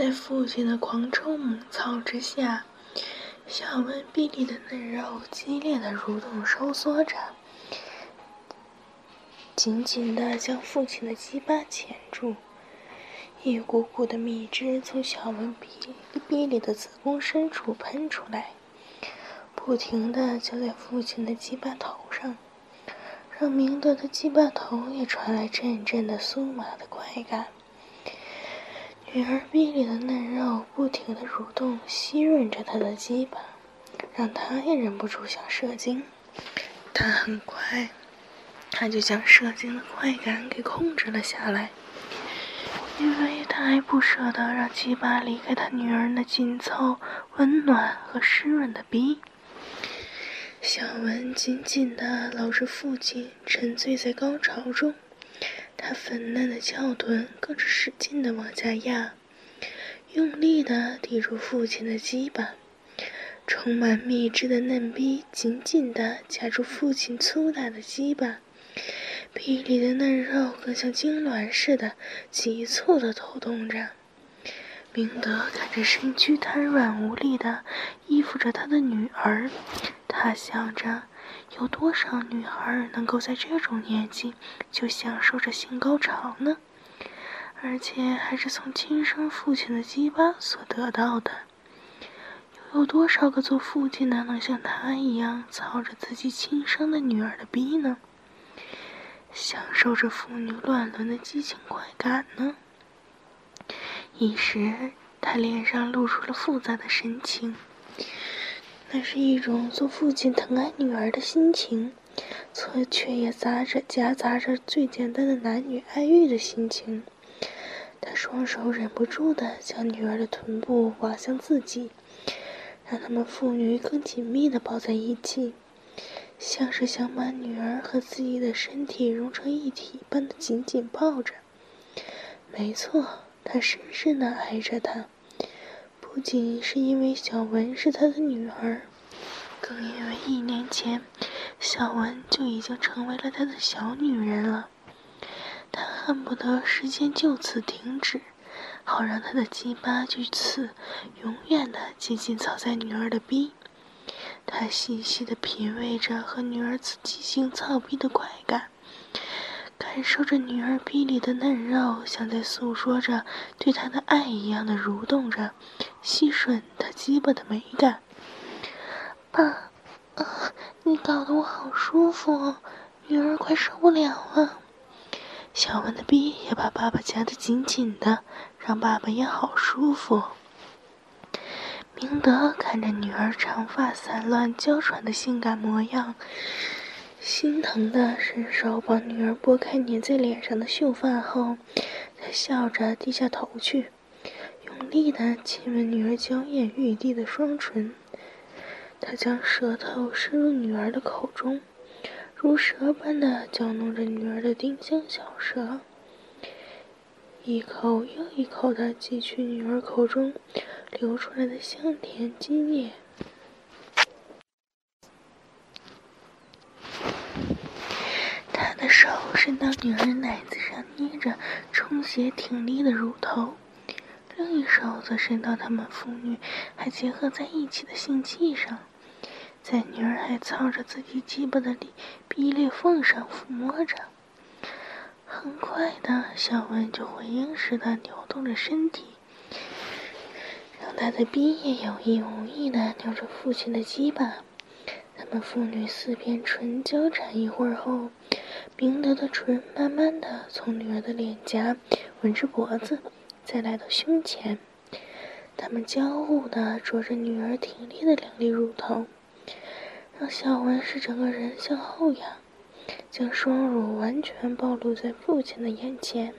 在父亲的狂冲猛操之下，小文臂里的嫩肉激烈的蠕动收缩着，紧紧地将父亲的鸡巴钳住。一股股的蜜汁从小文鼻鼻里的子宫深处喷出来，不停地浇在父亲的鸡巴头上，让明德的鸡巴头也传来阵阵的酥麻的快感。女儿鼻里的嫩肉不停地蠕动，吸润着他的鸡巴，让他也忍不住想射精。但很快，他就将射精的快感给控制了下来。因为他还不舍得让鸡巴离开他女儿那紧凑、温暖和湿润的逼。小文紧紧地搂着父亲，沉醉在高潮中。他粉嫩的翘臀更是使劲的往下压，用力的抵住父亲的鸡巴，充满蜜汁的嫩逼紧紧的夹住父亲粗大的鸡巴。臂里的嫩肉更像痉挛似的急促的抖动着。明德看着身躯瘫软无力的依附着他的女儿，他想着：有多少女孩能够在这种年纪就享受着性高潮呢？而且还是从亲生父亲的鸡巴所得到的。又有多少个做父亲的能像他一样操着自己亲生的女儿的逼呢？享受着妇女乱伦的激情快感呢。一时，他脸上露出了复杂的神情。那是一种做父亲疼爱女儿的心情，却却也杂着夹杂着最简单的男女爱欲的心情。他双手忍不住的将女儿的臀部挖向自己，让他们父女更紧密的抱在一起。像是想把女儿和自己的身体融成一体般的紧紧抱着。没错，他深深的爱着她，不仅是因为小文是他的女儿，更因为一年前，小文就已经成为了他的小女人了。他恨不得时间就此停止，好让他的鸡巴就此永远的紧紧操在女儿的逼。他细细的品味着和女儿此激情操逼的快感，感受着女儿逼里的嫩肉像在诉说着对他的爱一样的蠕动着，吸吮他鸡巴的美感。爸，你搞得我好舒服，女儿快受不了了。小文的逼也把爸爸夹得紧紧的，让爸爸也好舒服。明德看着女儿长发散乱、娇喘的性感模样，心疼的伸手帮女儿拨开粘在脸上的秀发后，他笑着低下头去，用力的亲吻女儿娇艳欲滴的双唇。他将舌头伸入女儿的口中，如蛇般的搅弄着女儿的丁香小舌，一口又一口的汲取女儿口中。流出来的香甜精液，他的手伸到女儿奶子上，捏着充血挺立的乳头，另一手则伸到他们父女还结合在一起的性器上，在女儿还操着自己鸡巴的逼裂缝上抚摸着。很快的，小文就回应似的扭动着身体。让他的逼也有意无意地扭着父亲的鸡巴，他们父女四边唇交缠一会儿后，明德的唇慢慢的从女儿的脸颊吻至脖子，再来到胸前。他们交互的啄着女儿挺立的两粒乳头，让小文使整个人向后仰，将双乳完全暴露在父亲的眼前。